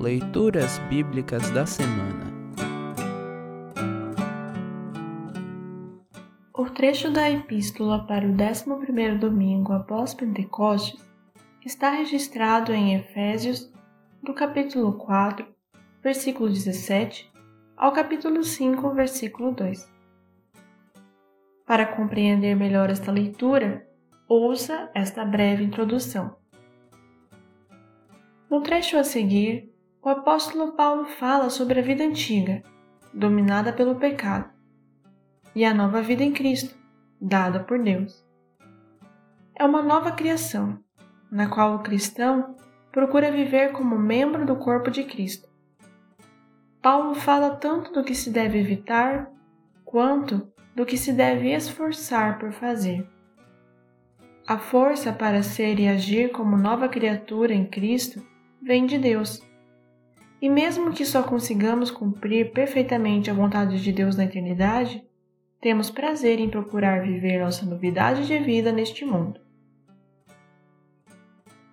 Leituras Bíblicas da Semana O trecho da Epístola para o 11 domingo após Pentecostes está registrado em Efésios, do capítulo 4, versículo 17, ao capítulo 5, versículo 2. Para compreender melhor esta leitura, ouça esta breve introdução. No trecho a seguir, o apóstolo Paulo fala sobre a vida antiga, dominada pelo pecado, e a nova vida em Cristo, dada por Deus. É uma nova criação, na qual o cristão procura viver como membro do corpo de Cristo. Paulo fala tanto do que se deve evitar, quanto do que se deve esforçar por fazer. A força para ser e agir como nova criatura em Cristo vem de Deus. E mesmo que só consigamos cumprir perfeitamente a vontade de Deus na eternidade, temos prazer em procurar viver nossa novidade de vida neste mundo.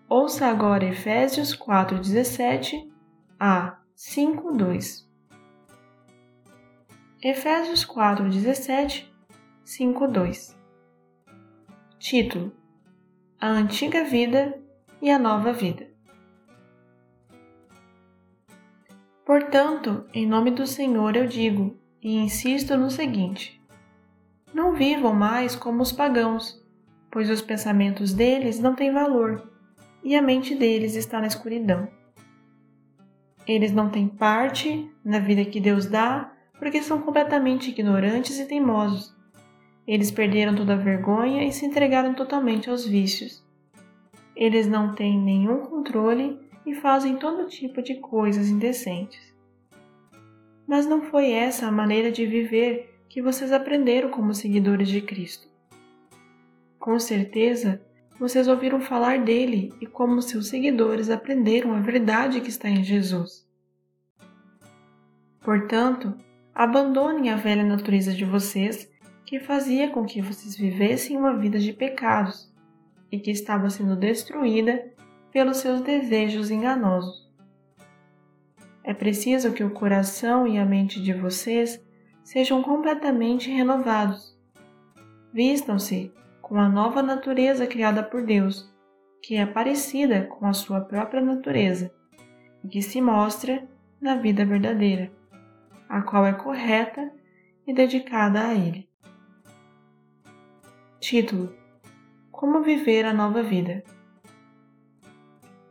Ouça agora Efésios 4:17 a 5:2. Efésios 4:17 5:2. Título: A antiga vida e a nova vida. Portanto, em nome do Senhor eu digo e insisto no seguinte: não vivam mais como os pagãos, pois os pensamentos deles não têm valor e a mente deles está na escuridão. Eles não têm parte na vida que Deus dá porque são completamente ignorantes e teimosos. Eles perderam toda a vergonha e se entregaram totalmente aos vícios. Eles não têm nenhum controle e fazem todo tipo de coisas indecentes. Mas não foi essa a maneira de viver que vocês aprenderam como seguidores de Cristo. Com certeza, vocês ouviram falar dele e como seus seguidores aprenderam a verdade que está em Jesus. Portanto, abandonem a velha natureza de vocês que fazia com que vocês vivessem uma vida de pecados e que estava sendo destruída pelos seus desejos enganosos. É preciso que o coração e a mente de vocês sejam completamente renovados. Vistam-se com a nova natureza criada por Deus, que é parecida com a sua própria natureza e que se mostra na vida verdadeira, a qual é correta e dedicada a Ele. Título: Como viver a nova vida.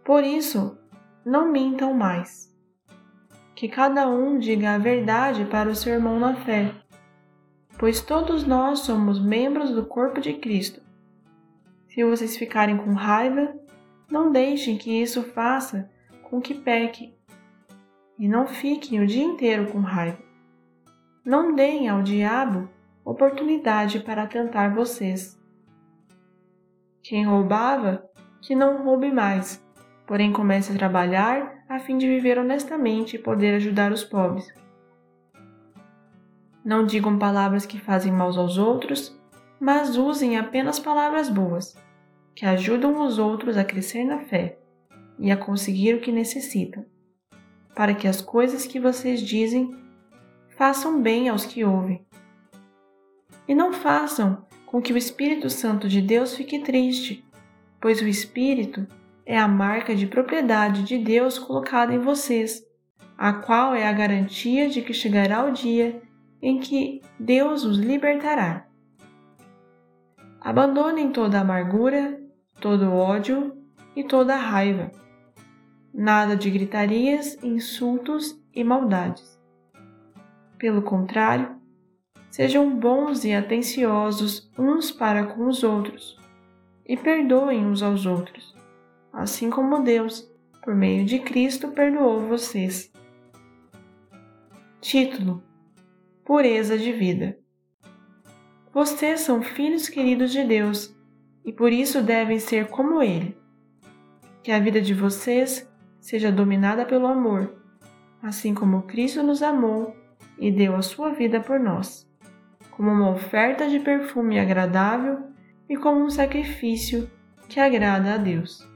Por isso, não mintam mais. Que cada um diga a verdade para o seu irmão na fé, pois todos nós somos membros do corpo de Cristo. Se vocês ficarem com raiva, não deixem que isso faça com que pequem, e não fiquem o dia inteiro com raiva. Não deem ao diabo oportunidade para tentar vocês. Quem roubava, que não roube mais porém comece a trabalhar a fim de viver honestamente e poder ajudar os pobres. Não digam palavras que fazem mal aos outros, mas usem apenas palavras boas, que ajudam os outros a crescer na fé e a conseguir o que necessitam, para que as coisas que vocês dizem façam bem aos que ouvem. E não façam com que o Espírito Santo de Deus fique triste, pois o Espírito é a marca de propriedade de Deus colocada em vocês, a qual é a garantia de que chegará o dia em que Deus os libertará. Abandonem toda amargura, todo ódio e toda raiva. Nada de gritarias, insultos e maldades. Pelo contrário, sejam bons e atenciosos uns para com os outros, e perdoem uns aos outros assim como Deus, por meio de Cristo, perdoou vocês. Título: Pureza de Vida. Vocês são filhos queridos de Deus e por isso devem ser como Ele. Que a vida de vocês seja dominada pelo amor, assim como Cristo nos amou e deu a sua vida por nós, como uma oferta de perfume agradável e como um sacrifício que agrada a Deus.